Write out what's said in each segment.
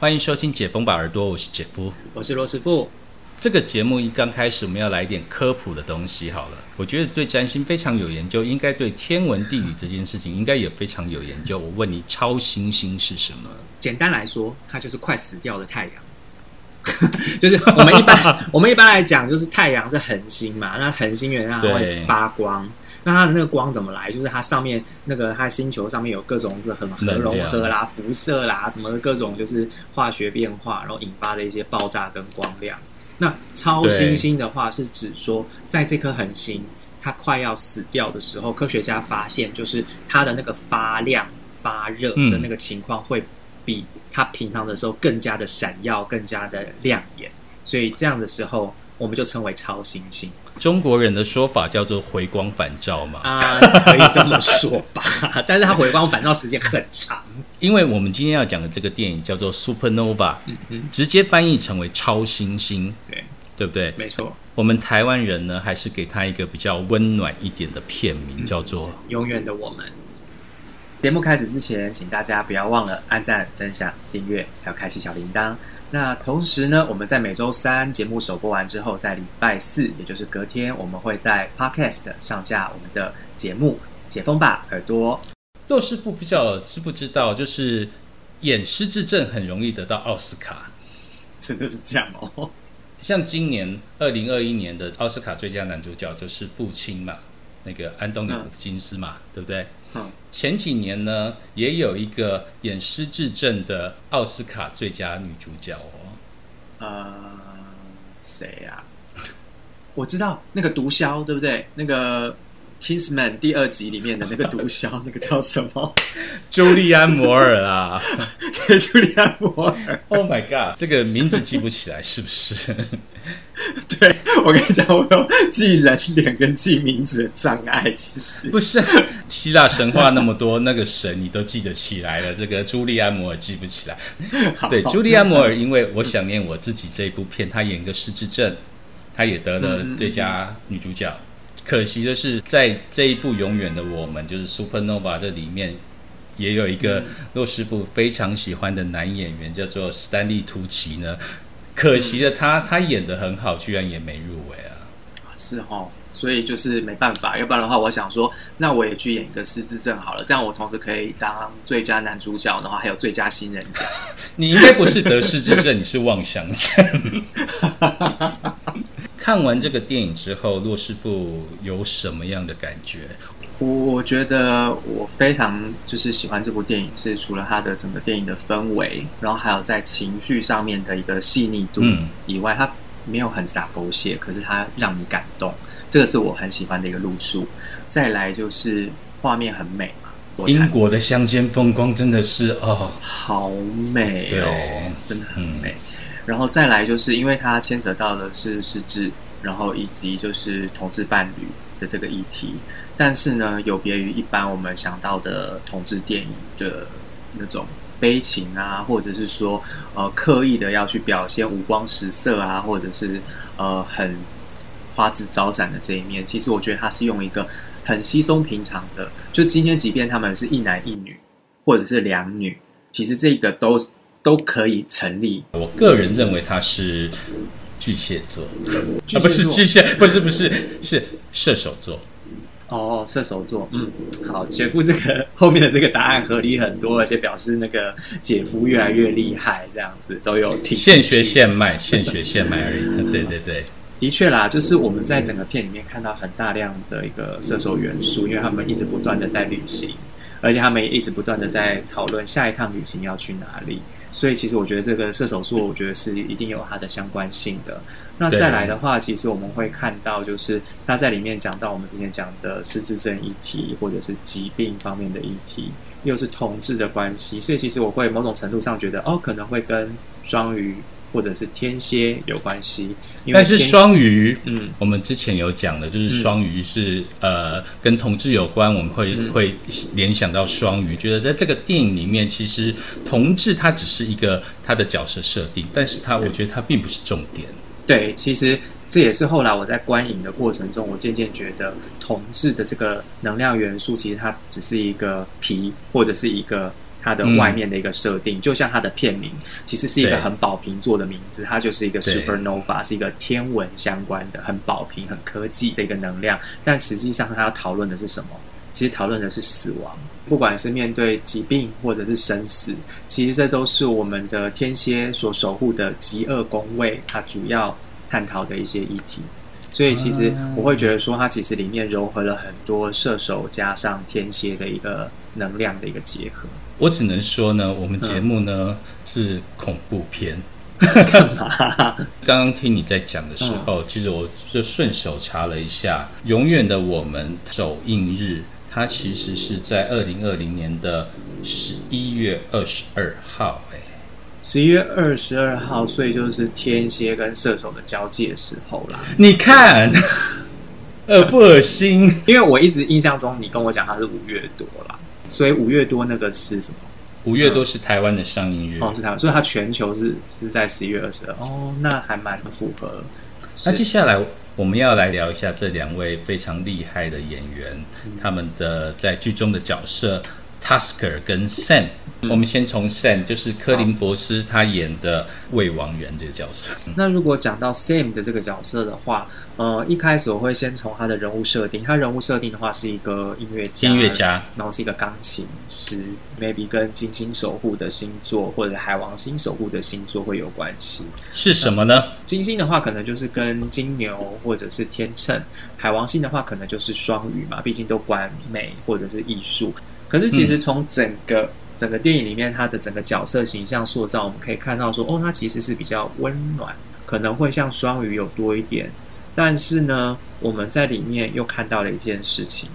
欢迎收听《解封吧耳朵》，我是姐夫。我是罗师傅。这个节目一刚开始，我们要来一点科普的东西。好了，我觉得对占星非常有研究，应该对天文地理这件事情应该也非常有研究。我问你，超新星是什么？简单来说，它就是快死掉的太阳。就是我们一般 我们一般来讲，就是太阳是恒星嘛，那恒星原来会发光。那它的那个光怎么来？就是它上面那个它星球上面有各种的很核融合啦、辐射啦什么的各种就是化学变化，然后引发的一些爆炸跟光亮。那超新星的话，是指说，在这颗恒星它快要死掉的时候，科学家发现，就是它的那个发亮、发热的那个情况，会比它平常的时候更加的闪耀、更加的亮眼。所以这样的时候，我们就称为超新星。中国人的说法叫做回光返照嘛？啊，可以这么说吧。但是它回光返照时间很长。因为我们今天要讲的这个电影叫做《Supernova》，嗯嗯直接翻译成为超新星，对对不对？没错。我们台湾人呢，还是给他一个比较温暖一点的片名，叫做《永远的我们》。节目开始之前，请大家不要忘了按赞、分享、订阅，还有开启小铃铛。那同时呢，我们在每周三节目首播完之后，在礼拜四，也就是隔天，我们会在 Podcast 上架我们的节目《解封吧耳朵》。骆师傅不知道知不知道，就是演失智症很容易得到奥斯卡，真的是这样哦。像今年二零二一年的奥斯卡最佳男主角就是父亲嘛，那个安东尼普金斯嘛，对不对？嗯。前几年呢，也有一个演失智症的奥斯卡最佳女主角哦。呃，谁呀？我知道那个毒枭，对不对？那个。Kingsman 第二集里面的那个毒枭，那个叫什么？朱利安·摩尔啊，对，朱利安·摩尔。Oh my god，这个名字记不起来是不是？对我跟你讲，我有记人脸跟记名字的障碍。其实不是，希腊神话那么多，那个神你都记得起来了，这个朱利安·摩尔记不起来。对，朱利安·摩尔，因为我想念我自己这一部片，他演个失智症，他也得了最佳女主角。可惜的是，在这一部《永远的我们》就是《Supernova》这里面，也有一个洛师傅非常喜欢的男演员，叫做史丹利·图奇呢。可惜的他，他演的很好，居然也没入围啊。是哦，所以就是没办法。要不然的话，我想说，那我也去演一个失智症好了，这样我同时可以当最佳男主角的话，还有最佳新人奖。你应该不是得失智症，你是妄想症。看完这个电影之后，骆师傅有什么样的感觉？我觉得我非常就是喜欢这部电影，是除了它的整个电影的氛围，然后还有在情绪上面的一个细腻度以外，它没有很洒狗血，可是它让你感动，这个是我很喜欢的一个路数。再来就是画面很美嘛，英国的乡间风光真的是哦，好美哦，真的很美。然后再来就是因为它牵扯到的是实质，然后以及就是同志伴侣的这个议题，但是呢，有别于一般我们想到的同志电影的那种悲情啊，或者是说呃刻意的要去表现五光十色啊，或者是呃很花枝招展的这一面，其实我觉得他是用一个很稀松平常的，就今天即便他们是一男一女，或者是两女，其实这个都。都可以成立。我个人认为他是巨蟹座，啊，不是巨蟹，不是不是是射手座。哦，射手座，嗯，好，姐夫这个后面的这个答案合理很多，而且表示那个姐夫越来越厉害，这样子都有听。现学现卖，现学现卖而已。对对对，的确啦，就是我们在整个片里面看到很大量的一个射手元素，因为他们一直不断的在旅行，而且他们也一直不断的在讨论下一趟旅行要去哪里。所以其实我觉得这个射手座，我觉得是一定有它的相关性的。那再来的话，其实我们会看到，就是他在里面讲到我们之前讲的失智症议题，或者是疾病方面的议题，又是同志的关系。所以其实我会某种程度上觉得，哦，可能会跟双鱼。或者是天蝎有关系，但是双鱼，嗯，我们之前有讲的，就是双鱼是呃跟同志有关，我们会会联想到双鱼，觉得在这个电影里面，其实同志他只是一个他的角色设定，但是他我觉得他并不是重点。对，其实这也是后来我在观影的过程中，我渐渐觉得同志的这个能量元素，其实它只是一个皮或者是一个它的外面的一个设定，就像它的片名，其实是一个很宝瓶座的名字，它就是一个 supernova，是一个天文相关的、很宝瓶、很科技的一个能量。但实际上，它要讨论的是什么？其实讨论的是死亡，不管是面对疾病或者是生死，其实这都是我们的天蝎所守护的极恶宫位，它主要探讨的一些议题。所以，其实我会觉得说，它其实里面糅合了很多射手加上天蝎的一个能量的一个结合。我只能说呢，我们节目呢是恐怖片。干嘛刚刚听你在讲的时候，其实我就顺手查了一下，《永远的我们》首映日，它其实是在二零二零年的十一月二十二号。哎，十一月二十二号，所以就是天蝎跟射手的交界时候啦。你看，恶不恶心？因为我一直印象中，你跟我讲它是五月多啦。所以五月多那个是什么？五月多是台湾的上映日哦，是台湾，所以它全球是是在十一月二十二哦，那还蛮符合。那接下来我们要来聊一下这两位非常厉害的演员，他们的在剧中的角色。Tasker 跟 Sam，我们先从 Sam，就是柯林博斯他演的魏王源这个角色。那如果讲到 Sam 的这个角色的话，呃，一开始我会先从他的人物设定。他人物设定的话是一个音乐家，音乐家，然后是一个钢琴师，maybe 跟金星守护的星座或者海王星守护的星座会有关系。是什么呢？金星的话可能就是跟金牛或者是天秤，海王星的话可能就是双鱼嘛，毕竟都管美或者是艺术。可是，其实从整个整个电影里面，他的整个角色形象塑造，我们可以看到说，哦，他其实是比较温暖，可能会像双鱼有多一点。但是呢，我们在里面又看到了一件事情。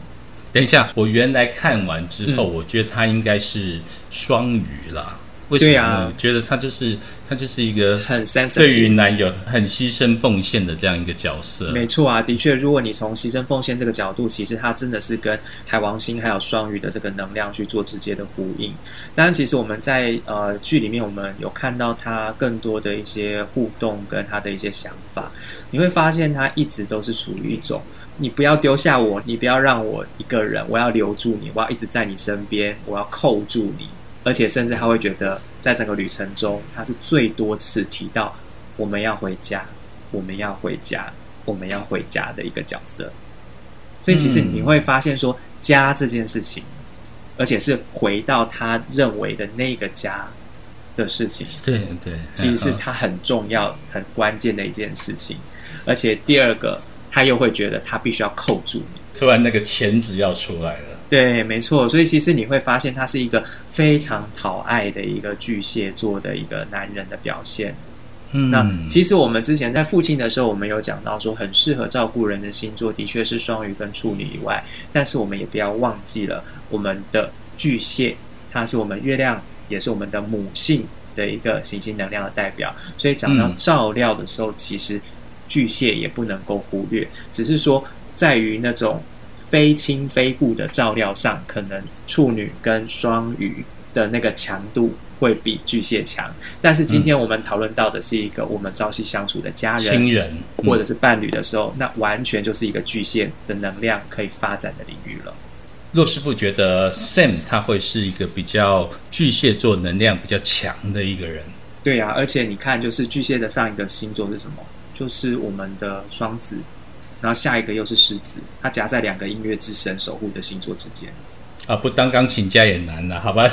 等一下，我原来看完之后，我觉得他应该是双鱼了。对呀，觉得他就是他就是一个很对于男友很牺牲奉献的这样一个角色。没错啊，的确，如果你从牺牲奉献这个角度，其实他真的是跟海王星还有双鱼的这个能量去做直接的呼应。当然，其实我们在呃剧里面，我们有看到他更多的一些互动跟他的一些想法，你会发现他一直都是属于一种你不要丢下我，你不要让我一个人，我要留住你，我要一直在你身边，我要扣住你。而且甚至他会觉得，在整个旅程中，他是最多次提到我们要回家，我们要回家，我们要回家的一个角色。所以其实你会发现，说家这件事情，而且是回到他认为的那个家的事情，对对，其实是他很重要、很关键的一件事情。而且第二个，他又会觉得他必须要扣住你，突然那个钳子要出来了。对，没错，所以其实你会发现他是一个非常讨爱的一个巨蟹座的一个男人的表现。嗯，那其实我们之前在父亲的时候，我们有讲到说，很适合照顾人的星座的确是双鱼跟处女以外，但是我们也不要忘记了我们的巨蟹，它是我们月亮，也是我们的母性的一个行星能量的代表。所以讲到照料的时候，其实巨蟹也不能够忽略，只是说在于那种。非亲非故的照料上，可能处女跟双鱼的那个强度会比巨蟹强。但是今天我们讨论到的是一个我们朝夕相处的家人、亲人或者是伴侣的时候，那完全就是一个巨蟹的能量可以发展的领域了。骆师傅觉得 Sam 他会是一个比较巨蟹座能量比较强的一个人。对呀，而且你看，就是巨蟹的上一个星座是什么？就是我们的双子。然后下一个又是狮子，它夹在两个音乐之神守护的星座之间。啊，不当钢琴家也难了，好吧？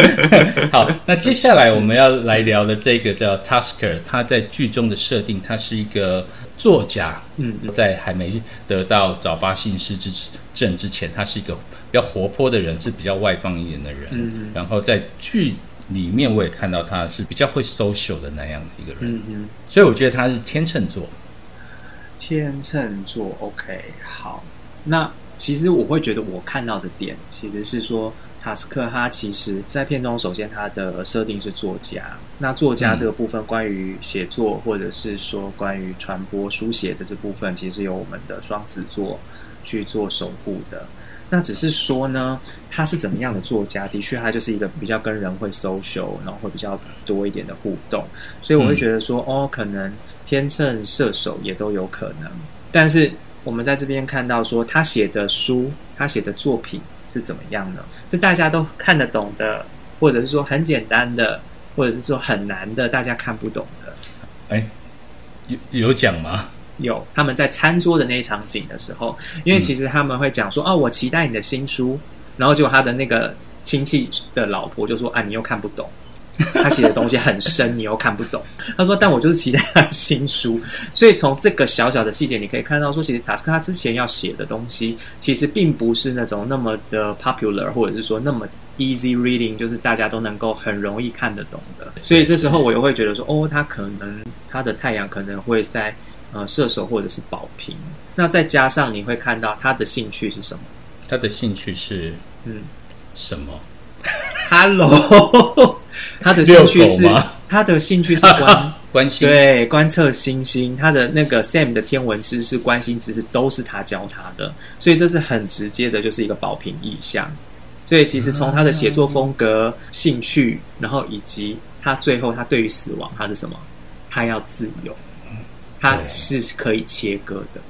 好，那接下来我们要来聊的这个叫 Tasker，他在剧中的设定，他是一个作家。嗯，在还没得到早发性失智症之前，他是一个比较活泼的人，是比较外放一点的人。嗯然后在剧里面，我也看到他是比较会 social 的那样的一个人。嗯嗯。所以我觉得他是天秤座。天秤座，OK，好。那其实我会觉得，我看到的点其实是说，塔斯克他其实在片中，首先他的设定是作家。那作家这个部分，关于写作或者是说关于传播书写的这部分，其实由我们的双子座去做守护的。那只是说呢，他是怎么样的作家？的确，他就是一个比较跟人会 social，然后会比较多一点的互动。所以我会觉得说，哦，可能天秤射手也都有可能。但是我们在这边看到说，他写的书，他写的作品。是怎么样呢？是大家都看得懂的，或者是说很简单的，或者是说很难的，大家看不懂的？哎，有有讲吗？有，他们在餐桌的那一场景的时候，因为其实他们会讲说：“哦，我期待你的新书。”然后结果他的那个亲戚的老婆就说：“啊，你又看不懂。”他写的东西很深，你又看不懂。他说：“但我就是期待他新书。”所以从这个小小的细节，你可以看到，说其实塔斯克他之前要写的东西，其实并不是那种那么的 popular，或者是说那么 easy reading，就是大家都能够很容易看得懂的。所以这时候我又会觉得说：“哦，他可能他的太阳可能会在呃射手或者是宝瓶。”那再加上你会看到他的兴趣是什么？他的兴趣是嗯什么？Hello，他的兴趣是他的兴趣是观 关心对观测星星，他的那个 Sam 的天文知识、关心知识都是他教他的，所以这是很直接的，就是一个保平意向。所以其实从他的写作风格、兴趣，然后以及他最后他对于死亡，他是什么？他要自由，他是可以切割的，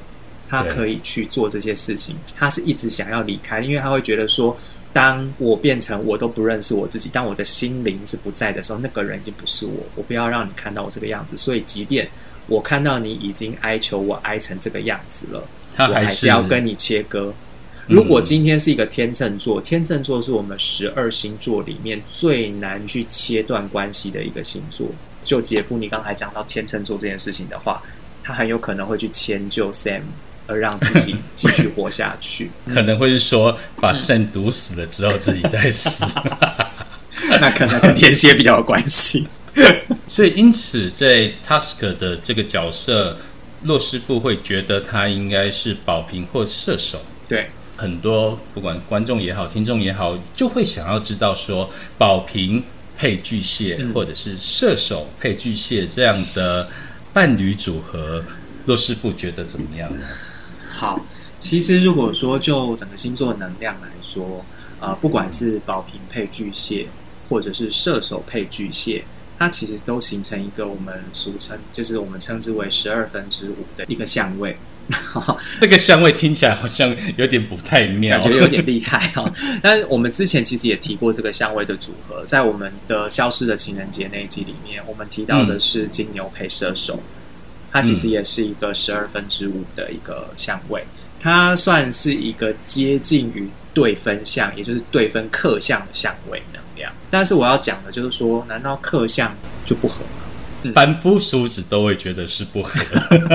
他可以去做这些事情，他是一直想要离开，因为他会觉得说。当我变成我都不认识我自己，当我的心灵是不在的时候，那个人已经不是我。我不要让你看到我这个样子。所以，即便我看到你已经哀求我哀成这个样子了，我还是要跟你切割。如果今天是一个天秤座，天秤座是我们十二星座里面最难去切断关系的一个星座。就姐夫，你刚才讲到天秤座这件事情的话，他很有可能会去迁就 Sam。而让自己 继续活下去，可能会是说把肾毒死了之后自己再死，那可能跟天蝎比较有关系。所以因此在 Task 的这个角色，洛师傅会觉得他应该是保平或射手。对，很多不管观众也好，听众也好，就会想要知道说宝瓶配巨蟹，或者是射手配巨蟹这样的伴侣组合，洛师傅觉得怎么样呢？好，其实如果说就整个星座能量来说，呃，不管是宝瓶配巨蟹，或者是射手配巨蟹，它其实都形成一个我们俗称，就是我们称之为十二分之五的一个相位。这个相位听起来好像有点不太妙，感觉有点厉害哦。但是我们之前其实也提过这个相位的组合，在我们的消失的情人节那一集里面，我们提到的是金牛配射手。它其实也是一个十二分之五的一个相位，它算是一个接近于对分相，也就是对分克相的相位能量。但是我要讲的就是说，难道克相就不合？凡夫俗子都会觉得是不合，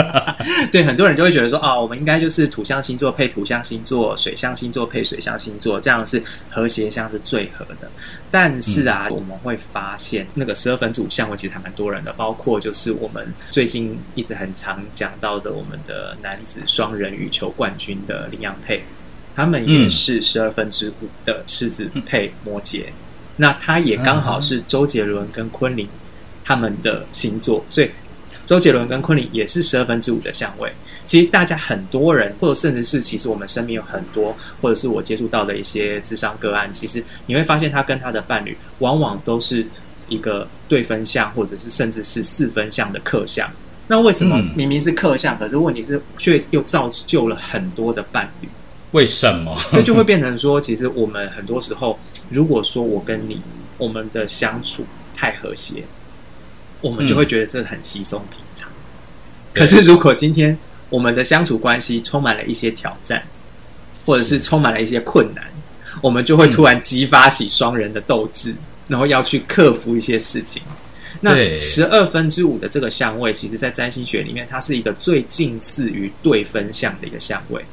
对很多人就会觉得说啊，我们应该就是土象星座配土象星座，水象星座配水象星座，这样是和谐相是最合的。但是啊，我们会发现那个十二分之五相位其实还蛮多人的，包括就是我们最近一直很常讲到的我们的男子双人羽球冠军的林洋配，他们也是十二分之五的狮子配摩羯，那他也刚好是周杰伦跟昆凌。他们的星座，所以周杰伦跟昆凌也是十二分之五的相位。其实大家很多人，或者甚至是其实我们身边有很多，或者是我接触到的一些智商个案，其实你会发现他跟他的伴侣往往都是一个对分相，或者是甚至是四分相的克相。那为什么明明是克相，可是问题是却又造就了很多的伴侣？为什么？这就会变成说，其实我们很多时候，如果说我跟你我们的相处太和谐。我们就会觉得这很稀松平常。可是，如果今天我们的相处关系充满了一些挑战，或者是充满了一些困难，我们就会突然激发起双人的斗志，然后要去克服一些事情。那十二分之五的这个相位，其实在占星学里面，它是一个最近似于对分相的一个相位。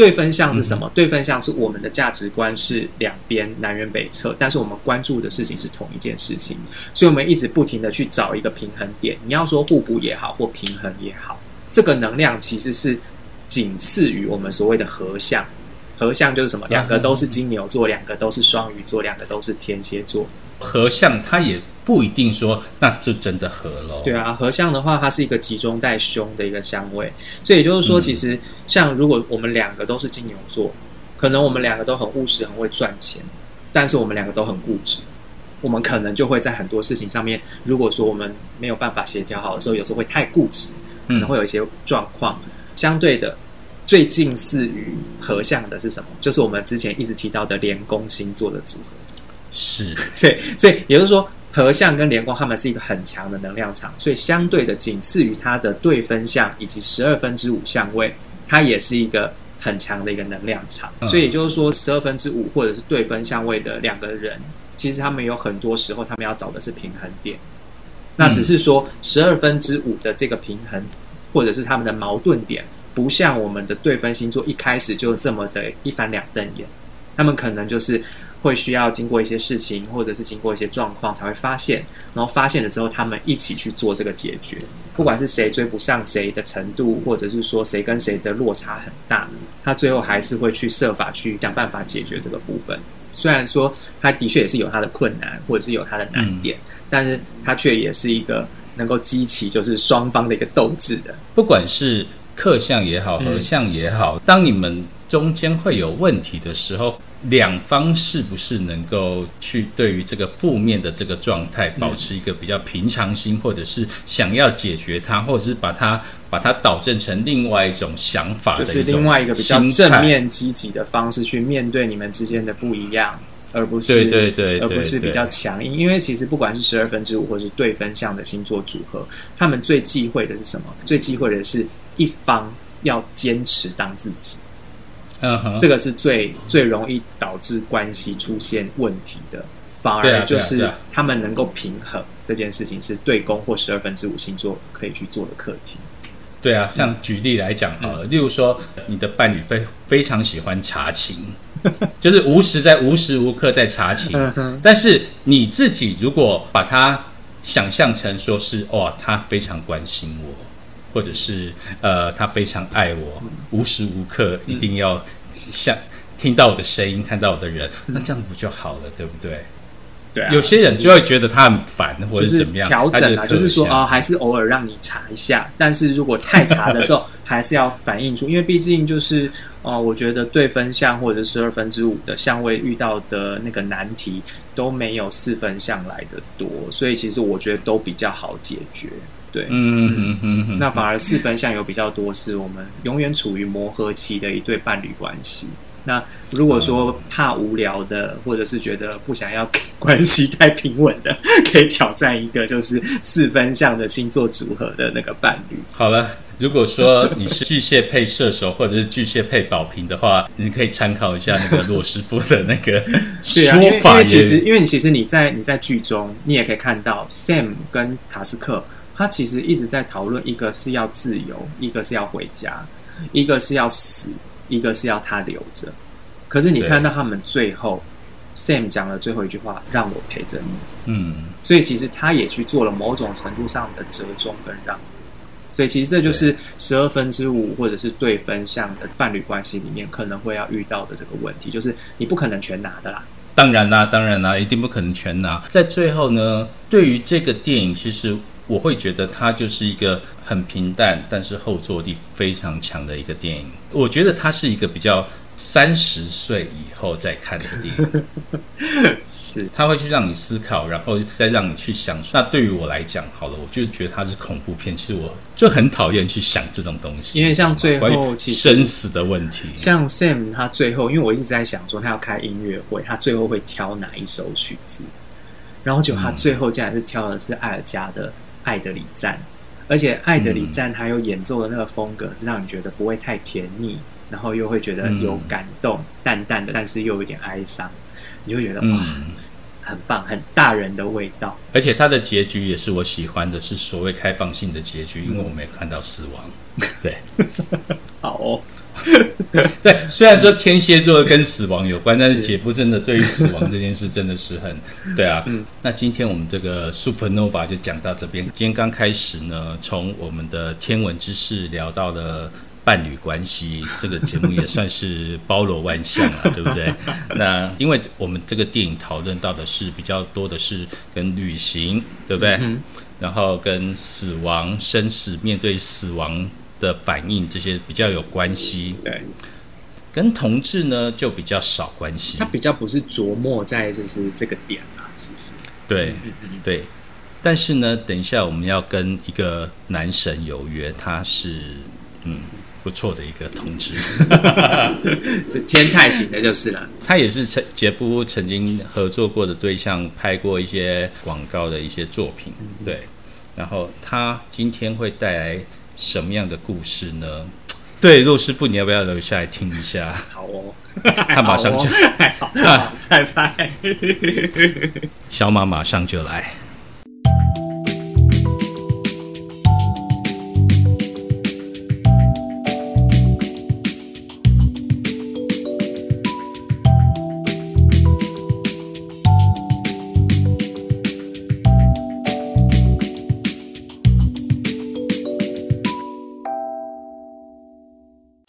对分项是什么？对分项是我们的价值观是两边南辕北辙，但是我们关注的事情是同一件事情，所以我们一直不停的去找一个平衡点。你要说互补也好，或平衡也好，这个能量其实是仅次于我们所谓的合相。合相就是什么？两个都是金牛座，两个都是双鱼座，两个都是天蝎座。合相它也。不一定说那就真的合喽。对啊，合相的话，它是一个集中带凶的一个香味，所以也就是说，其实像如果我们两个都是金牛座，可能我们两个都很务实，很会赚钱，但是我们两个都很固执，我们可能就会在很多事情上面，如果说我们没有办法协调好的时候，有时候会太固执，可能会有一些状况。相对的，最近似于合相的是什么？就是我们之前一直提到的连宫星座的组合。是 对，所以也就是说，合相跟连光他们是一个很强的能量场，所以相对的，仅次于它的对分相以及十二分之五相位，它也是一个很强的一个能量场。所以也就是说，十二分之五或者是对分相位的两个人，其实他们有很多时候他们要找的是平衡点。那只是说十二分之五的这个平衡，或者是他们的矛盾点，不像我们的对分星座一开始就这么的一翻两瞪眼，他们可能就是。会需要经过一些事情，或者是经过一些状况才会发现，然后发现了之后，他们一起去做这个解决。不管是谁追不上谁的程度，或者是说谁跟谁的落差很大，他最后还是会去设法去想办法解决这个部分。虽然说他的确也是有他的困难，或者是有他的难点，但是他却也是一个能够激起就是双方的一个斗志的。不管是客相也好，合相也好，当你们中间会有问题的时候。两方是不是能够去对于这个负面的这个状态保持一个比较平常心，或者是想要解决它，或者是把它把它导正成另外一种想法，就是另外一个比较正面积极的方式去面对你们之间的不一样，而不是对对对，而不是比较强硬。因为其实不管是十二分之五或是对分项的星座组合，他们最忌讳的是什么？最忌讳的是一方要坚持当自己。嗯，这个是最最容易导致关系出现问题的，反而就是他们能够平衡这件事情，是对宫或十二分之五星座可以去做的课题。对啊，像举例来讲啊，例如说你的伴侣非非常喜欢查情，就是无时在无时无刻在查情，但是你自己如果把它想象成说是哇，他非常关心我。或者是呃，他非常爱我，无时无刻一定要像听到我的声音，看到我的人，那这样不就好了，对不对？对，有些人就会觉得他很烦，或者是怎么样调整啊，就是说啊，还是偶尔让你查一下，但是如果太查的时候，还是要反映出，因为毕竟就是哦，我觉得对分项或者十二分之五的相位遇到的那个难题都没有四分项来的多，所以其实我觉得都比较好解决。对，嗯嗯嗯嗯，那反而四分相有比较多，是我们永远处于磨合期的一对伴侣关系。那如果说怕无聊的，或者是觉得不想要关系太平稳的，可以挑战一个就是四分相的星座组合的那个伴侣。好了，如果说你是巨蟹配射手，或者是巨蟹配宝瓶的话，你可以参考一下那个洛师傅的那个 说法。因为其实，因为其实你在你在剧中，你也可以看到 Sam 跟塔斯克。他其实一直在讨论，一个是要自由，一个是要回家，一个是要死，一个是要他留着。可是你看到他们最后，Sam 讲了最后一句话：“让我陪着你。”嗯，所以其实他也去做了某种程度上的折中跟让步。所以其实这就是十二分之五或者是对分项的伴侣关系里面可能会要遇到的这个问题，就是你不可能全拿的啦。当然啦，当然啦，一定不可能全拿。在最后呢，对于这个电影，其实。我会觉得它就是一个很平淡，但是后坐力非常强的一个电影。我觉得它是一个比较三十岁以后再看的电影，是它会去让你思考，然后再让你去想。那对于我来讲，好了，我就觉得它是恐怖片。其实我就很讨厌去想这种东西，因为像最后其实生死的问题，像 Sam 他最后，因为我一直在想说他要开音乐会，他最后会挑哪一首曲子，然后就他最后竟然是挑的是艾尔加的。爱的礼赞，而且爱的礼赞，还有演奏的那个风格是让你觉得不会太甜腻，然后又会觉得有感动，淡淡的，但是又有点哀伤，你就觉得哇，很棒，很大人的味道。而且它的结局也是我喜欢的，是所谓开放性的结局，因为我没有看到死亡。对，好哦。对，虽然说天蝎座跟死亡有关，但是姐夫真的对于死亡这件事真的是很 对啊。嗯，那今天我们这个 Supernova 就讲到这边。今天刚开始呢，从我们的天文知识聊到了伴侣关系，这个节目也算是包罗万象了，对不对？那因为我们这个电影讨论到的是比较多的是跟旅行，对不对？嗯。然后跟死亡、生死，面对死亡。的反应这些比较有关系，对，跟同志呢就比较少关系。他比较不是琢磨在就是这个点啊，其实。对对，但是呢，等一下我们要跟一个男神有约，他是嗯不错的一个同志，是天才型的，就是了。他也是曾杰夫曾经合作过的对象，拍过一些广告的一些作品，对。然后他今天会带来什么样的故事呢？对，陆师傅，你要不要留下来听一下？好哦，他马上就好，拜拜。小马马上就来。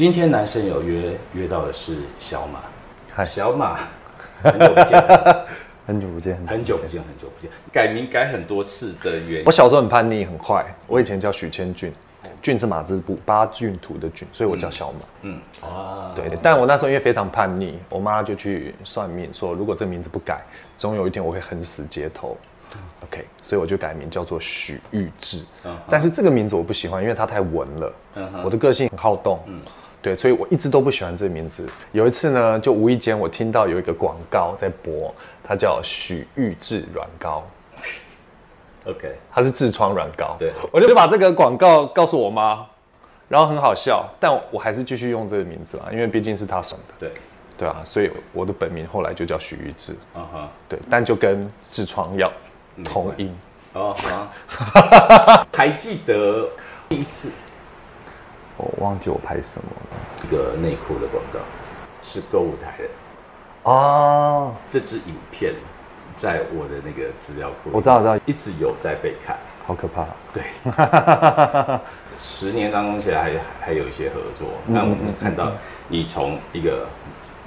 今天男生有约约到的是小马，嗨，小马，很久不见，很久不见，很久不见，很久不见，改名改很多次的原因。我小时候很叛逆，很坏。我以前叫许千俊，俊是马字部八骏图的俊，所以我叫小马。嗯啊，对。但我那时候因为非常叛逆，我妈就去算命说，如果这名字不改，总有一天我会横死街头。OK，所以我就改名叫做许玉志。但是这个名字我不喜欢，因为它太文了。我的个性很好动。嗯。对，所以我一直都不喜欢这个名字。有一次呢，就无意间我听到有一个广告在播，它叫许玉智软膏。OK，它是痔疮软膏。对，我就把这个广告告诉我妈，然后很好笑，但我还是继续用这个名字啊，因为毕竟是他送的。对，对啊，所以我的本名后来就叫许玉智。啊哈，对，但就跟痔疮药同音。哦，好，还记得第一次。我忘记我拍什么了，一个内裤的广告，是购物台的啊。这支影片在我的那个资料库，我知道，知道，一直有在被看，好可怕。对，十年当中，其实还还有一些合作。那我们看到你从一个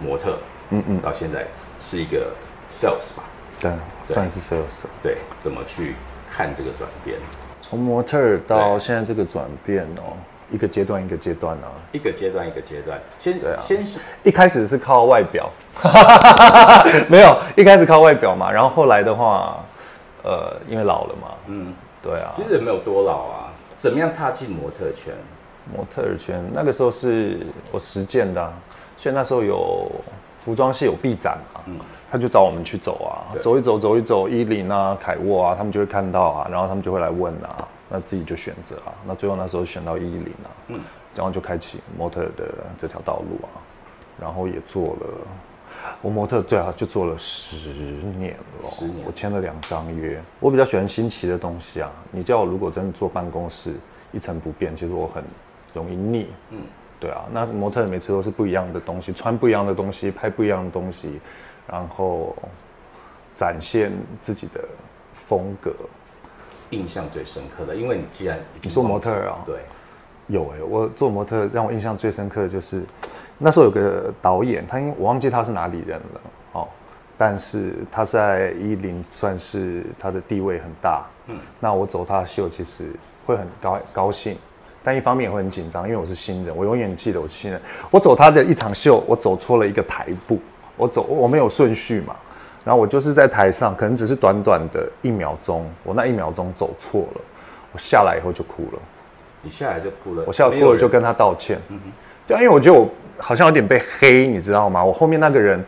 模特，嗯嗯，到现在是一个 sales 吧？对，算是 sales。对，怎么去看这个转变？从模特到现在这个转变哦。一个阶段一个阶段啊，一个阶段一个阶段。先对啊，先是一开始是靠外表，没有一开始靠外表嘛。然后后来的话，呃，因为老了嘛，嗯，对啊。其实也没有多老啊。怎么样踏进模特圈？模特圈那个时候是我实践的，所以那时候有服装系有臂展嘛，嗯，他就找我们去走啊，走一走，走一走，伊林啊，凯沃啊，他们就会看到啊，然后他们就会来问啊。那自己就选择啊，那最后那时候选到一零啊，嗯，然后就开启模特的这条道路啊，然后也做了，我模特最好就做了十年了，十年，我签了两张约。我比较喜欢新奇的东西啊，你叫我如果真的坐办公室一成不变，其实我很容易腻，嗯，对啊，那模特每次都是不一样的东西，穿不一样的东西，拍不一样的东西，然后展现自己的风格。印象最深刻的，因为你既然你做模特啊，对，有哎，我做模特让我印象最深刻的就是，那时候有个导演，他因我忘记他是哪里人了哦，但是他在伊林算是他的地位很大，嗯，那我走他的秀其实会很高高兴，但一方面也会很紧张，因为我是新人，我永远记得我是新人，我走他的一场秀，我走错了一个台步，我走我没有顺序嘛。然后我就是在台上，可能只是短短的一秒钟，我那一秒钟走错了，我下来以后就哭了。你下来就哭了？我下来哭了就跟他道歉。嗯哼，对啊，因为我觉得我好像有点被黑，你知道吗？我后面那个人，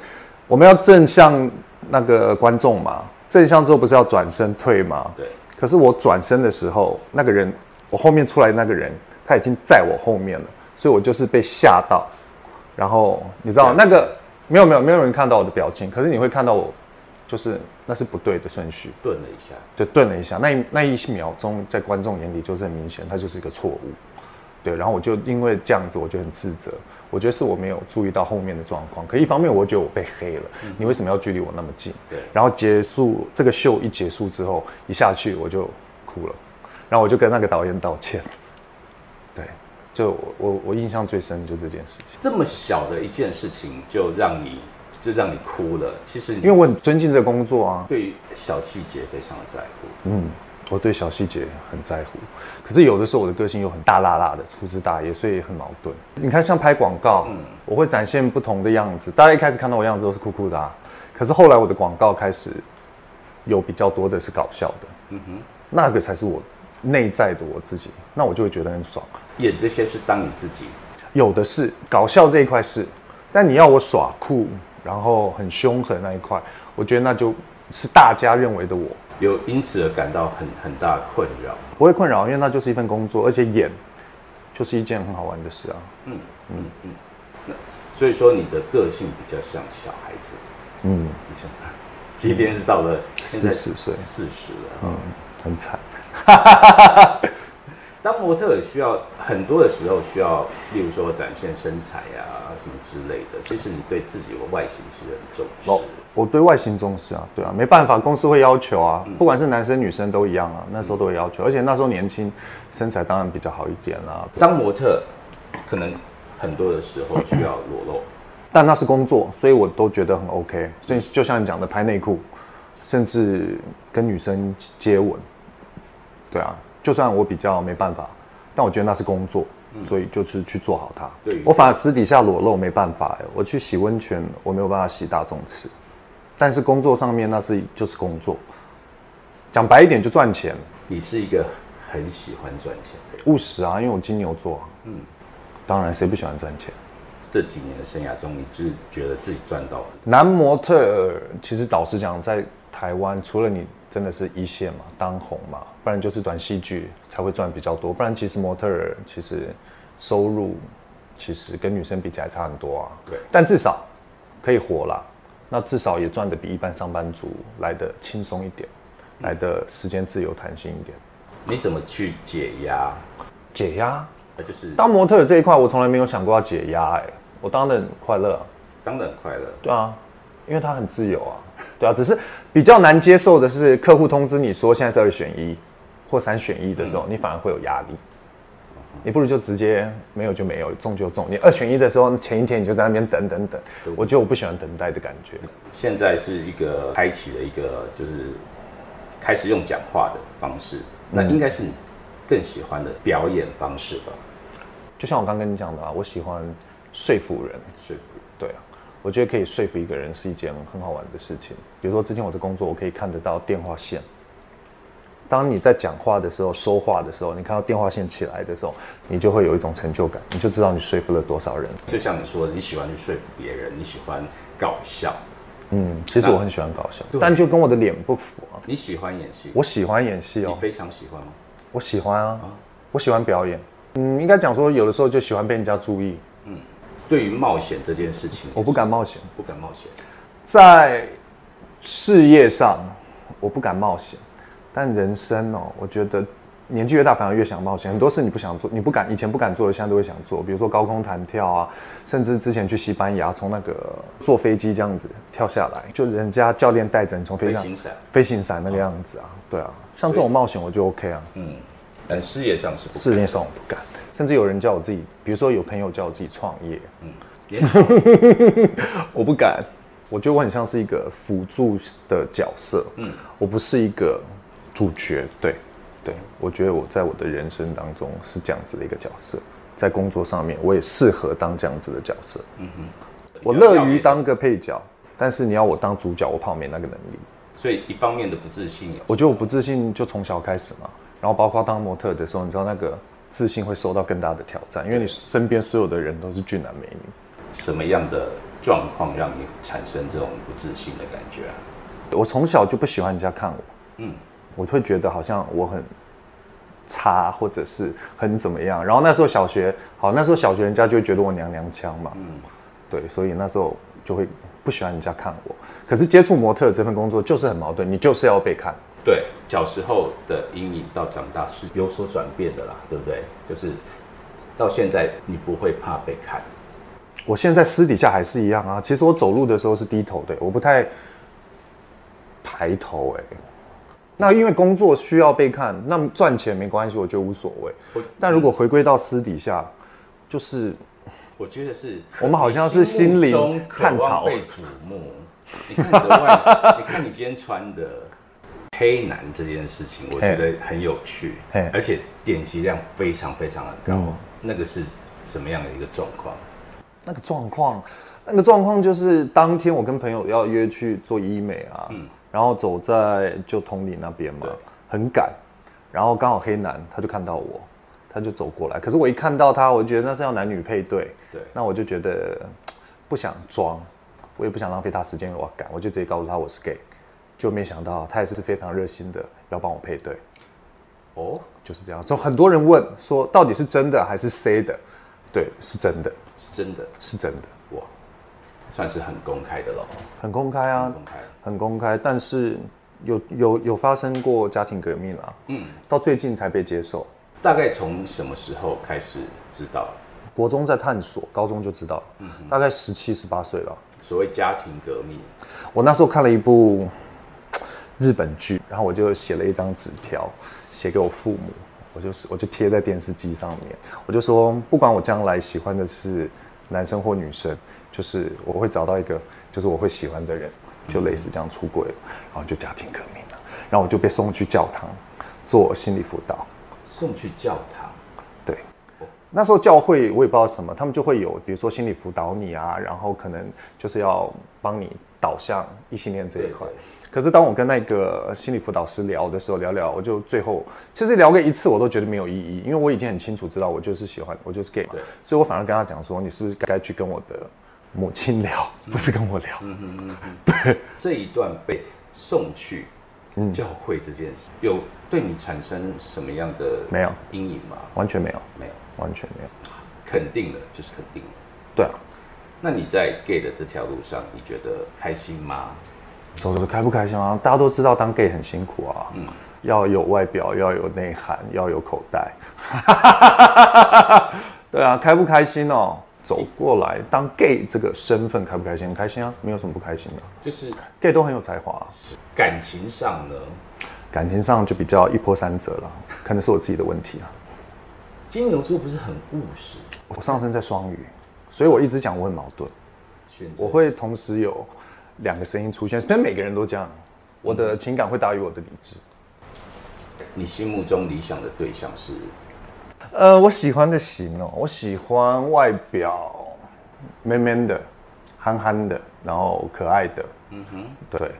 我们要正向那个观众嘛，正向之后不是要转身退吗？对。可是我转身的时候，那个人，我后面出来那个人，他已经在我后面了，所以我就是被吓到。然后你知道那个没有没有没有人看到我的表情，可是你会看到我。就是那是不对的顺序，顿了一下，就顿了一下，那一那一秒钟在观众眼里就是很明显，它就是一个错误，对，然后我就因为这样子，我就很自责，我觉得是我没有注意到后面的状况，可一方面我觉得我被黑了，你为什么要距离我那么近？对，然后结束这个秀一结束之后，一下去我就哭了，然后我就跟那个导演道歉，对，就我我印象最深就这件事情，这么小的一件事情就让你。就让你哭了。其实，因为我很尊敬这个工作啊，对小细节非常的在乎。嗯，我对小细节很在乎。可是有的时候我的个性又很大辣辣的，粗枝大叶，所以很矛盾。你看，像拍广告，嗯，我会展现不同的样子。大家一开始看到我样子都是酷酷的啊，可是后来我的广告开始有比较多的是搞笑的。嗯哼，那个才是我内在的我自己，那我就会觉得很爽。演这些是当你自己。有的是搞笑这一块是，但你要我耍酷，然后很凶狠那一块，我觉得那就是大家认为的我。有因此而感到很很大的困扰？不会困扰，因为那就是一份工作，而且演就是一件很好玩的事啊。嗯嗯嗯。那所以说你的个性比较像小孩子。嗯，像，即便是到了四十岁，四十了，嗯，很惨。当模特需要很多的时候，需要例如说展现身材呀什么之类的。其实你对自己的外形是很重视。我对外形重视啊，对啊，没办法，公司会要求啊，不管是男生女生都一样啊。那时候都会要求，而且那时候年轻，身材当然比较好一点啦。当模特可能很多的时候需要裸露，但那是工作，所以我都觉得很 OK。所以就像你讲的，拍内裤，甚至跟女生接吻，对啊。就算我比较没办法，但我觉得那是工作，所以就是去做好它。对我反而私底下裸露没办法哎，我去洗温泉，我没有办法洗大众池，但是工作上面那是就是工作，讲白一点就赚钱。你是一个很喜欢赚钱的务实啊，因为我金牛座，嗯，当然谁不喜欢赚钱？这几年的生涯中，你是觉得自己赚到了？男模特其实导师讲，在台湾除了你。真的是一线嘛，当红嘛，不然就是转戏剧才会赚比较多，不然其实模特儿其实收入其实跟女生比起来差很多啊。对，但至少可以活啦，那至少也赚的比一般上班族来的轻松一点，来的时间自由弹性一点。你怎么去解压？解压？呃，就是当模特这一块，我从来没有想过要解压，哎，我当然很快乐，当然很快乐。对啊，因为他很自由啊。对啊，只是比较难接受的是，客户通知你说现在是二选一或三选一的时候，你反而会有压力。你不如就直接没有就没有，中就中。你二选一的时候，前一天你就在那边等等等。我觉得我不喜欢等待的感觉。现在是一个开启了一个，就是开始用讲话的方式，那应该是你更喜欢的表演方式吧？就像我刚跟你讲的啊，我喜欢说服人，说服对啊。我觉得可以说服一个人是一件很好玩的事情。比如说，之前我的工作，我可以看得到电话线。当你在讲话的时候、说话的时候，你看到电话线起来的时候，你就会有一种成就感，你就知道你说服了多少人。就像你说，的，你喜欢去说服别人，你喜欢搞笑。嗯，其实我很喜欢搞笑，但就跟我的脸不符啊。你喜欢演戏？我喜欢演戏哦。你非常喜欢吗？我喜欢啊，我喜欢表演。嗯，应该讲说，有的时候就喜欢被人家注意。嗯。对于冒险这件事情，我不敢冒险，不敢冒险。在事业上，我不敢冒险，但人生哦，我觉得年纪越大，反而越想冒险。很多事你不想做，你不敢，以前不敢做的，现在都会想做。比如说高空弹跳啊，甚至之前去西班牙，从那个坐飞机这样子跳下来，就人家教练带着你从飞行伞，飞行伞那个样子啊，对啊，像这种冒险我就 OK 啊。嗯，但事业上是事业上我不敢。甚至有人叫我自己，比如说有朋友叫我自己创业，嗯，我不敢，我觉得我很像是一个辅助的角色，嗯，我不是一个主角，对，对，我觉得我在我的人生当中是这样子的一个角色，在工作上面我也适合当这样子的角色，嗯哼，我乐于当个配角，但是你要我当主角，我怕我没那个能力，所以一方面的不自信，我觉得我不自信就从小开始嘛，然后包括当模特的时候，你知道那个。自信会受到更大的挑战，因为你身边所有的人都是俊男美女。什么样的状况让你产生这种不自信的感觉啊？我从小就不喜欢人家看我，嗯，我会觉得好像我很差，或者是很怎么样。然后那时候小学，好，那时候小学人家就会觉得我娘娘腔嘛，嗯，对，所以那时候就会不喜欢人家看我。可是接触模特这份工作就是很矛盾，你就是要被看。对，小时候的阴影到长大是有所转变的啦，对不对？就是到现在你不会怕被看。我现在私底下还是一样啊。其实我走路的时候是低头的，我不太抬头。哎，那因为工作需要被看，那么赚钱没关系，我觉得无所谓。但如果回归到私底下，就是我觉得是我们好像是心灵探讨被瞩目。你看你的外，你看你今天穿的。黑男这件事情，我觉得很有趣，而且点击量非常非常的高。那个是什么样的一个状况？那个状况，那个状况就是当天我跟朋友要约去做医美啊，嗯然后走在就同里那边嘛，很赶，然后刚好黑男他就看到我，他他就走过来。可是我一看到他，我就觉得那是要男女配对。对。那我就觉得不想装，我也不想浪费他时间，我要赶，我就直接告诉他我是 gay。就没想到他也是非常热心的要帮我配对。哦，就是这样。就很多人问说，到底是真的还是 C 的？对，是真的，是真的，是真的。哇，算是很公开的了。很公开啊，很公开，很公开。但是有有有发生过家庭革命啦。嗯，到最近才被接受。大概从什么时候开始知道？国中在探索，高中就知道。嗯，大概十七十八岁了。所谓家庭革命，我那时候看了一部日本剧，然后我就写了一张纸条，写给我父母。我就是我就贴在电视机上面，我就说不管我将来喜欢的是男生或女生，就是我会找到一个就是我会喜欢的人，就类似这样出轨了，然后就家庭革命了，然后我就被送去教堂做心理辅导。送去教堂？对，那时候教会我也不知道什么，他们就会有比如说心理辅导你啊，然后可能就是要帮你导向异性恋这一块。可是当我跟那个心理辅导师聊的时候，聊聊，我就最后其实聊个一次我都觉得没有意义，因为我已经很清楚知道我就是喜欢我就是 gay，所以我反而跟他讲说，你是不是该去跟我的母亲聊，不是跟我聊。嗯嗯嗯嗯，对。这一段被送去教会这件事，有对你产生什么样的没有阴影吗？完全没有，没有，完全没有。肯定的，就是肯定的。对啊。那你在 gay 的这条路上，你觉得开心吗？走走开不开心啊？大家都知道当 gay 很辛苦啊，嗯，要有外表，要有内涵，要有口袋。对啊，开不开心哦？走过来当 gay 这个身份开不开心？很开心啊，没有什么不开心的。就是 gay 都很有才华。感情上呢？感情上就比较一波三折了，可能是我自己的问题啊。金牛座不是很务实？我上升在双鱼，所以我一直讲我很矛盾，我会同时有。两个声音出现，但每个人都这样。我的情感会大于我的理智。你心目中理想的对象是？呃，我喜欢的型哦，我喜欢外表 man man 的、憨憨的，然后可爱的。嗯哼，对。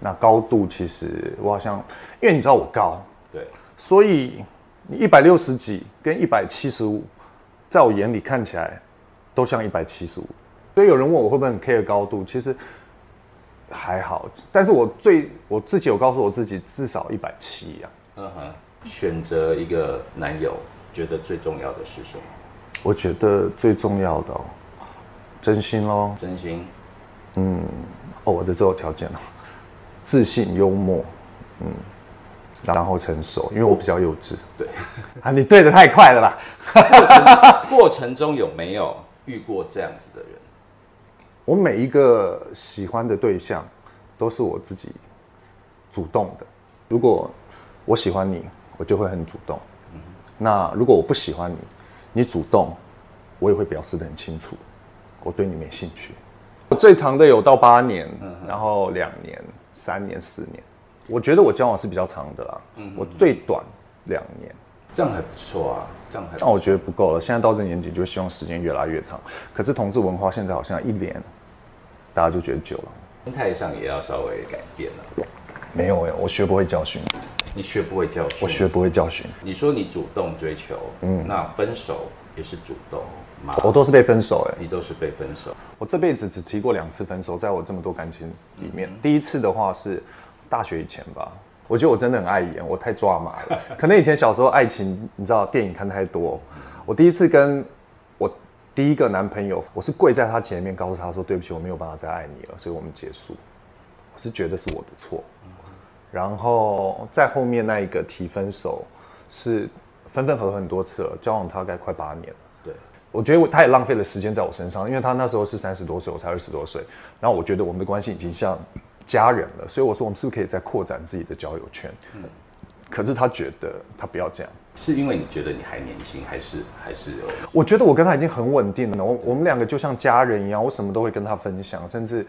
那高度其实我好像，因为你知道我高，对，所以你一百六十几跟一百七十五，在我眼里看起来都像一百七十五。所以有人问我会不会很 care 高度，其实。还好，但是我最我自己有告诉我自己至少一百七呀。嗯哼，选择一个男友，觉得最重要的是什么？我觉得最重要的，真心喽。真心。嗯，哦，我的择偶条件哦，自信、幽默，嗯，然后成熟，因为我比较幼稚。对。啊，你对的太快了吧？过程过程中有没有遇过这样子的人？我每一个喜欢的对象，都是我自己主动的。如果我喜欢你，我就会很主动。那如果我不喜欢你，你主动，我也会表示的很清楚，我对你没兴趣。我最长的有到八年，然后两年、三年、四年。我觉得我交往是比较长的啦。我最短两年。这样还不错啊，这样还。那我觉得不够了，现在到这年纪就希望时间越来越长。可是同志文化现在好像一年，大家就觉得久了。心态上也要稍微改变了。没有哎，我学不会教训。你学不会教训？我学不会教训。你说你主动追求，嗯，那分手也是主动吗？我都是被分手哎。你都是被分手。我这辈子只提过两次分手，在我这么多感情里面，第一次的话是大学以前吧。我觉得我真的很碍眼，我太抓马了。可能以前小时候爱情，你知道电影看太多。我第一次跟我第一个男朋友，我是跪在他前面，告诉他说：“对不起，我没有办法再爱你了。”所以我们结束。我是觉得是我的错。然后在后面那一个提分手，是分分合合很多次了，交往大概快八年了。对，我觉得他也浪费了时间在我身上，因为他那时候是三十多岁，我才二十多岁。然后我觉得我们的关系已经像。家人了，所以我说我们是不是可以再扩展自己的交友圈？嗯，可是他觉得他不要这样，是因为你觉得你还年轻，还是还是？我觉得我跟他已经很稳定了，我我们两个就像家人一样，我什么都会跟他分享，甚至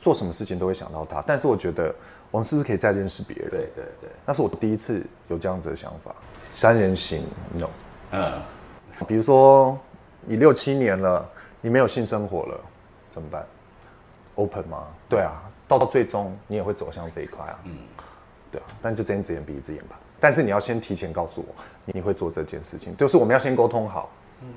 做什么事情都会想到他。但是我觉得我们是不是可以再认识别人？对对对，那是我第一次有这样子的想法。三人行，no，嗯，比如说你六七年了，你没有性生活了，怎么办？open 吗？对啊。到到最终，你也会走向这一块啊。嗯，对啊，但就睁一只眼闭一只眼吧。但是你要先提前告诉我你会做这件事情，就是我们要先沟通好。嗯，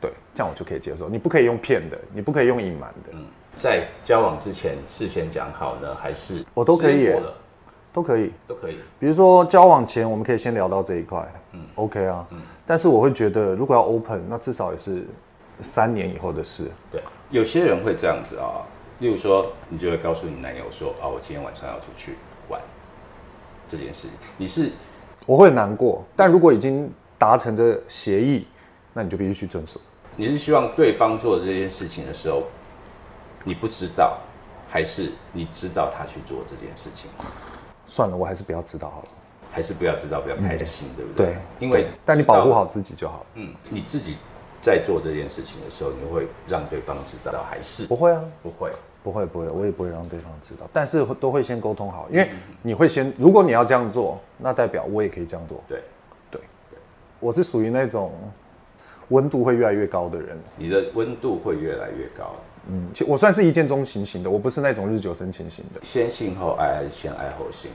对，这样我就可以接受。你不可以用骗的，你不可以用隐瞒的。嗯，在交往之前事先讲好呢，还是我都可以，都可以，都可以。比如说交往前，我们可以先聊到这一块。嗯，OK 啊。嗯，但是我会觉得，如果要 open，那至少也是三年以后的事。对，有些人会这样子啊。例如说，你就会告诉你男友说：“啊，我今天晚上要出去玩。”这件事，你是我会难过，但如果已经达成的协议，那你就必须去遵守。你是希望对方做这件事情的时候，你不知道，还是你知道他去做这件事情？算了，我还是不要知道好了。还是不要知道，不要开心，对不对？对，因为但你保护好自己就好了。嗯，你自己在做这件事情的时候，你会让对方知道，还是不会啊？不会。不会不会，我也不会让对方知道，但是都会先沟通好，因为你会先，如果你要这样做，那代表我也可以这样做。对对对，我是属于那种温度会越来越高的人。你的温度会越来越高。嗯，我算是一见钟情型的，我不是那种日久生情型的。先性后爱还是先爱后性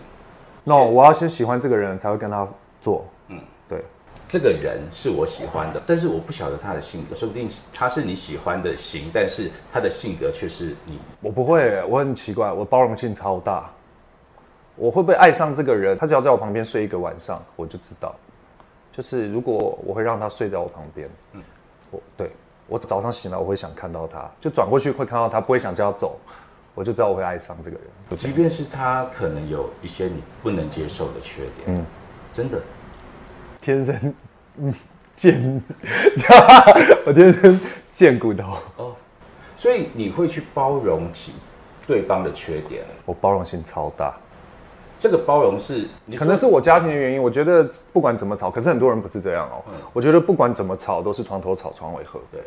？no，我要先喜欢这个人才会跟他做。嗯，对。这个人是我喜欢的，但是我不晓得他的性格，说不定他是你喜欢的型，但是他的性格却是你。我不会，我很奇怪，我包容性超大。我会不会爱上这个人？他只要在我旁边睡一个晚上，我就知道。就是如果我会让他睡在我旁边，嗯，我对我早上醒来我会想看到他，就转过去会看到他，不会想叫他走，我就知道我会爱上这个人。即便是他可能有一些你不能接受的缺点，嗯，真的。天生，嗯，贱，我天生贱骨头哦，所以你会去包容起对方的缺点，我包容性超大。这个包容是，可能是我家庭的原因。我觉得不管怎么吵，可是很多人不是这样哦。我觉得不管怎么吵，都是床头吵，床尾和。对，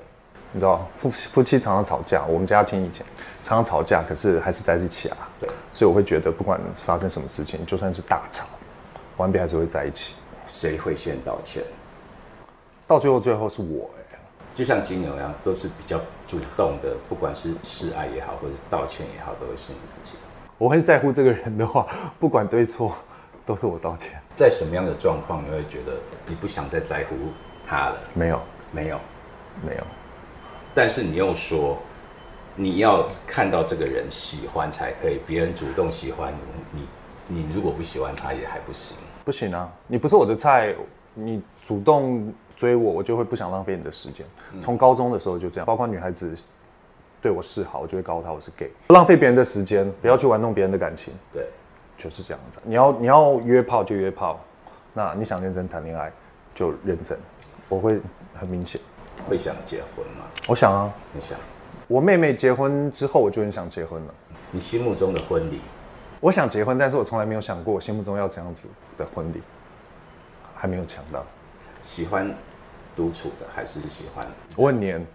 你知道夫夫妻常常吵架，我们家庭以前常常吵架，可是还是在一起啊。对，所以我会觉得不管发生什么事情，就算是大吵，完毕还是会在一起。谁会先道歉？到最后，最后是我哎，就像金牛一样，都是比较主动的，不管是示爱也好，或者道歉也好，都会是你自己。我很在乎这个人的话，不管对错，都是我道歉。在什么样的状况，你会觉得你不想再在乎他了？没有，没有，没有。但是你又说，你要看到这个人喜欢才可以，别人主动喜欢你，你你如果不喜欢他，也还不行。不行啊，你不是我的菜，你主动追我，我就会不想浪费你的时间。从高中的时候就这样，包括女孩子对我示好，我就会告诉她我是 gay，浪费别人的时间，不要去玩弄别人的感情。对，就是这样子。你要你要约炮就约炮，那你想认真谈恋爱就认真。我会很明显，会想结婚吗？我想啊，你想？我妹妹结婚之后，我就很想结婚了。你心目中的婚礼？我想结婚，但是我从来没有想过我心目中要这样子的婚礼，还没有抢到。喜欢独处的还是喜欢？我很黏，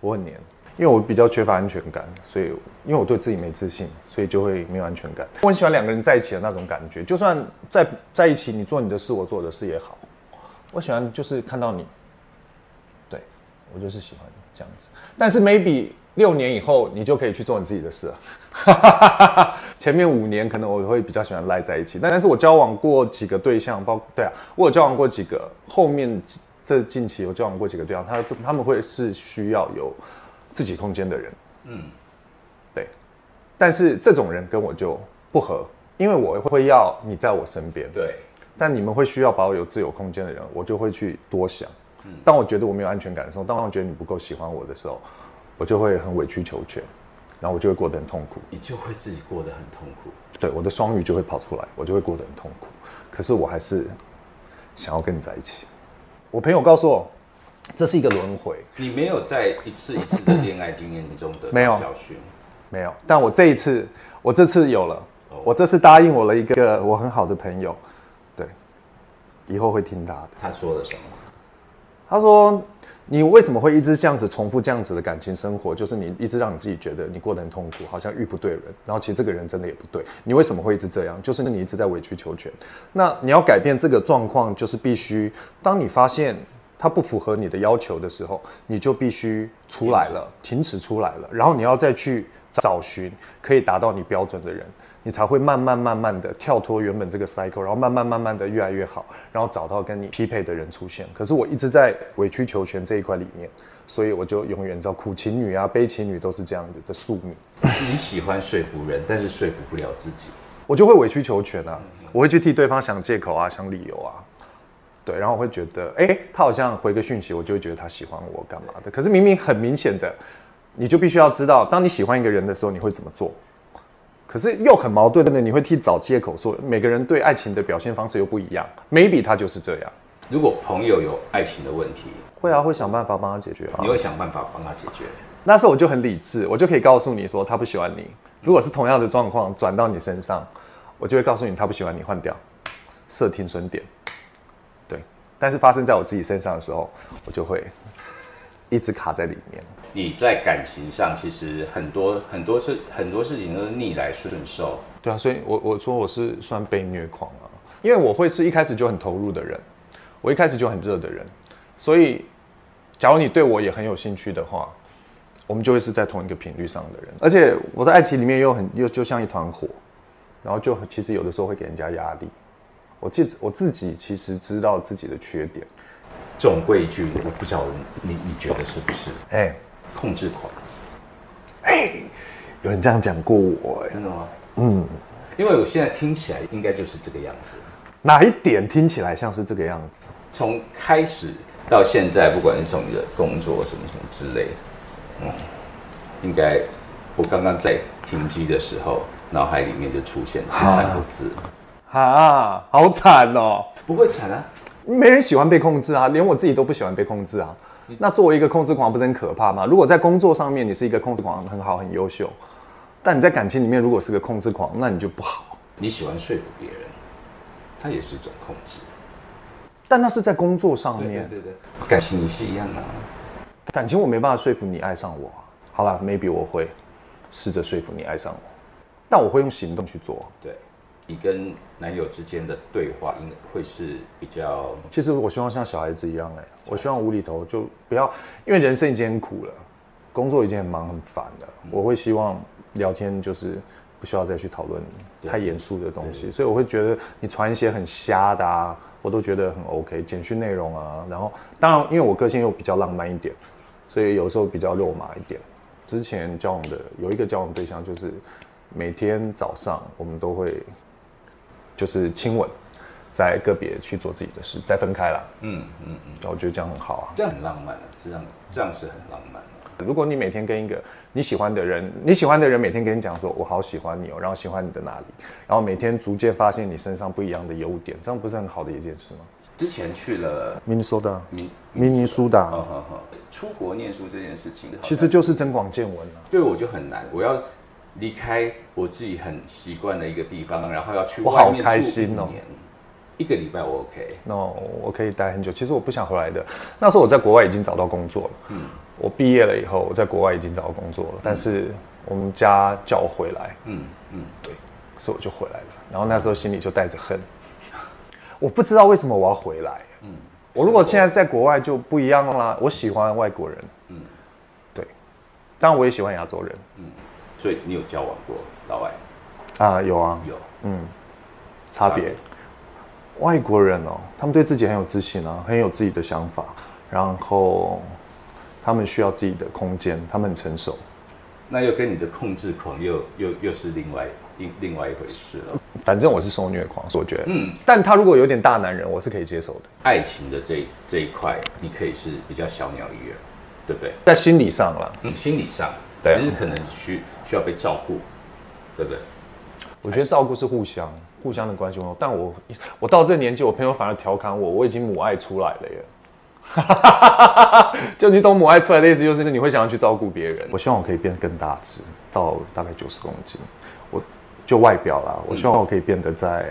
我很黏，因为我比较缺乏安全感，所以因为我对自己没自信，所以就会没有安全感。我很喜欢两个人在一起的那种感觉，就算在在一起，你做你的事，我做我的事也好。我喜欢就是看到你，对我就是喜欢这样子。但是 maybe。六年以后，你就可以去做你自己的事了。前面五年可能我会比较喜欢赖在一起，但但是我交往过几个对象，包对啊，我有交往过几个。后面这近期有交往过几个对象，他他们会是需要有自己空间的人。嗯，对。但是这种人跟我就不合，因为我会要你在我身边。对。但你们会需要保有自由空间的人，我就会去多想。当我觉得我没有安全感的时候，当我觉得你不够喜欢我的时候。我就会很委曲求全，然后我就会过得很痛苦。你就会自己过得很痛苦。对，我的双鱼就会跑出来，我就会过得很痛苦。可是我还是想要跟你在一起。我朋友告诉我，这是一个轮回。你没有在一次一次的恋爱经验中的没有教训，没有。但我这一次，我这次有了。我这次答应我了一个我很好的朋友，对，以后会听他的。他说了什么？他说。你为什么会一直这样子重复这样子的感情生活？就是你一直让你自己觉得你过得很痛苦，好像遇不对人，然后其实这个人真的也不对。你为什么会一直这样？就是你一直在委曲求全。那你要改变这个状况，就是必须当你发现他不符合你的要求的时候，你就必须出来了，停止出来了，然后你要再去找寻可以达到你标准的人。你才会慢慢慢慢的跳脱原本这个 cycle，然后慢慢慢慢的越来越好，然后找到跟你匹配的人出现。可是我一直在委曲求全这一块里面，所以我就永远知道苦情女啊、悲情女都是这样子的宿命。你喜欢说服人，但是说服不了自己，我就会委曲求全啊，我会去替对方想借口啊、想理由啊，对，然后我会觉得，哎，他好像回个讯息，我就会觉得他喜欢我干嘛的。可是明明很明显的，你就必须要知道，当你喜欢一个人的时候，你会怎么做。可是又很矛盾的，你会替找借口说每个人对爱情的表现方式又不一样，maybe 他就是这样。如果朋友有爱情的问题，会啊，会想办法帮他解决啊。你会想办法帮他解决？那时候我就很理智，我就可以告诉你说他不喜欢你。如果是同样的状况转到你身上，我就会告诉你他不喜欢你，换掉，设停损点。对，但是发生在我自己身上的时候，我就会一直卡在里面。你在感情上其实很多很多事很多事情都是逆来顺受。对啊，所以我我说我是算被虐狂啊，因为我会是一开始就很投入的人，我一开始就很热的人，所以假如你对我也很有兴趣的话，我们就会是在同一个频率上的人。而且我在爱情里面又很又就像一团火，然后就其实有的时候会给人家压力。我自我自己其实知道自己的缺点。总归一句，我不知道你你觉得是不是？哎。控制狂，哎，有人这样讲过我，真的吗？嗯，因为我现在听起来应该就是这个样子。哪一点听起来像是这个样子？从开始到现在，不管是从你的工作什么什么之类的，嗯，应该我刚刚在停机的时候，脑海里面就出现这三个字。啊，好惨哦！不会惨啊，没人喜欢被控制啊，连我自己都不喜欢被控制啊。那作为一个控制狂，不是很可怕吗？如果在工作上面你是一个控制狂，很好，很优秀，但你在感情里面如果是个控制狂，那你就不好。你喜欢说服别人，他也是一种控制，但那是在工作上面。对对对，感情也是一样的。感情我没办法说服你爱上我。好了，maybe 我会试着说服你爱上我，但我会用行动去做。对。你跟男友之间的对话应该会是比较……其实我希望像小孩子一样哎，我希望无厘头就不要，因为人生已经很苦了，工作已经很忙很烦了。我会希望聊天就是不需要再去讨论太严肃的东西，所以我会觉得你传一些很瞎的啊，我都觉得很 OK。简讯内容啊，然后当然因为我个性又比较浪漫一点，所以有时候比较肉麻一点。之前交往的有一个交往对象，就是每天早上我们都会。就是亲吻，在个别去做自己的事，再分开了。嗯嗯嗯，我觉得这样很好啊，这样很浪漫啊，这样这样是很浪漫的。如果你每天跟一个你喜欢的人，你喜欢的人每天跟你讲说“我好喜欢你哦”，然后喜欢你的哪里，然后每天逐渐发现你身上不一样的优点，这样不是很好的一件事吗？之前去了明尼苏达，明明尼苏达，好好好，出国念书这件事情，其实就是增广见闻了。对我就很难，我要。离开我自己很习惯的一个地方，然后要去外面住一年，一个礼拜我 OK。那我可以待很久。其实我不想回来的。那时候我在国外已经找到工作了。嗯。我毕业了以后，我在国外已经找到工作了，但是我们家叫我回来。嗯嗯，对，所以我就回来了。然后那时候心里就带着恨，我不知道为什么我要回来。嗯。我如果现在在国外就不一样了。我喜欢外国人。嗯。对。当然我也喜欢亚洲人。嗯。所以你有交往过老外啊？有啊，有，嗯，差别。外国人哦，他们对自己很有自信啊，很有自己的想法，然后他们需要自己的空间，他们很成熟。那又跟你的控制狂又又又是另外另另外一回事了。反正我是受虐狂，我觉得，嗯，但他如果有点大男人，我是可以接受的。爱情的这这一块，你可以是比较小鸟依人，对不对？在心理上了，嗯，心理上，对，是可能需。需要被照顾，对不对？我觉得照顾是互相、互相的关系。但我我到这年纪，我朋友反而调侃我，我已经母爱出来了耶。就你懂母爱出来的意思，就是你会想要去照顾别人。我希望我可以变更大只，到大概九十公斤。我就外表啦，我希望我可以变得再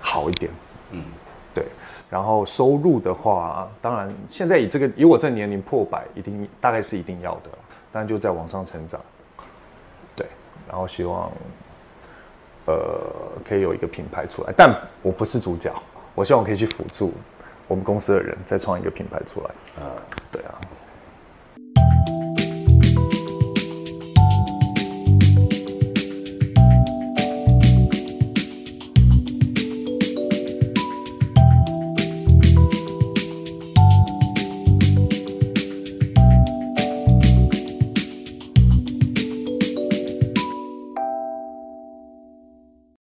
好一点。嗯，对。然后收入的话，当然现在以这个以我这年龄破百，一定大概是一定要的。但就在往上成长。然后希望，呃，可以有一个品牌出来，但我不是主角，我希望我可以去辅助我们公司的人再创一个品牌出来。啊，对啊。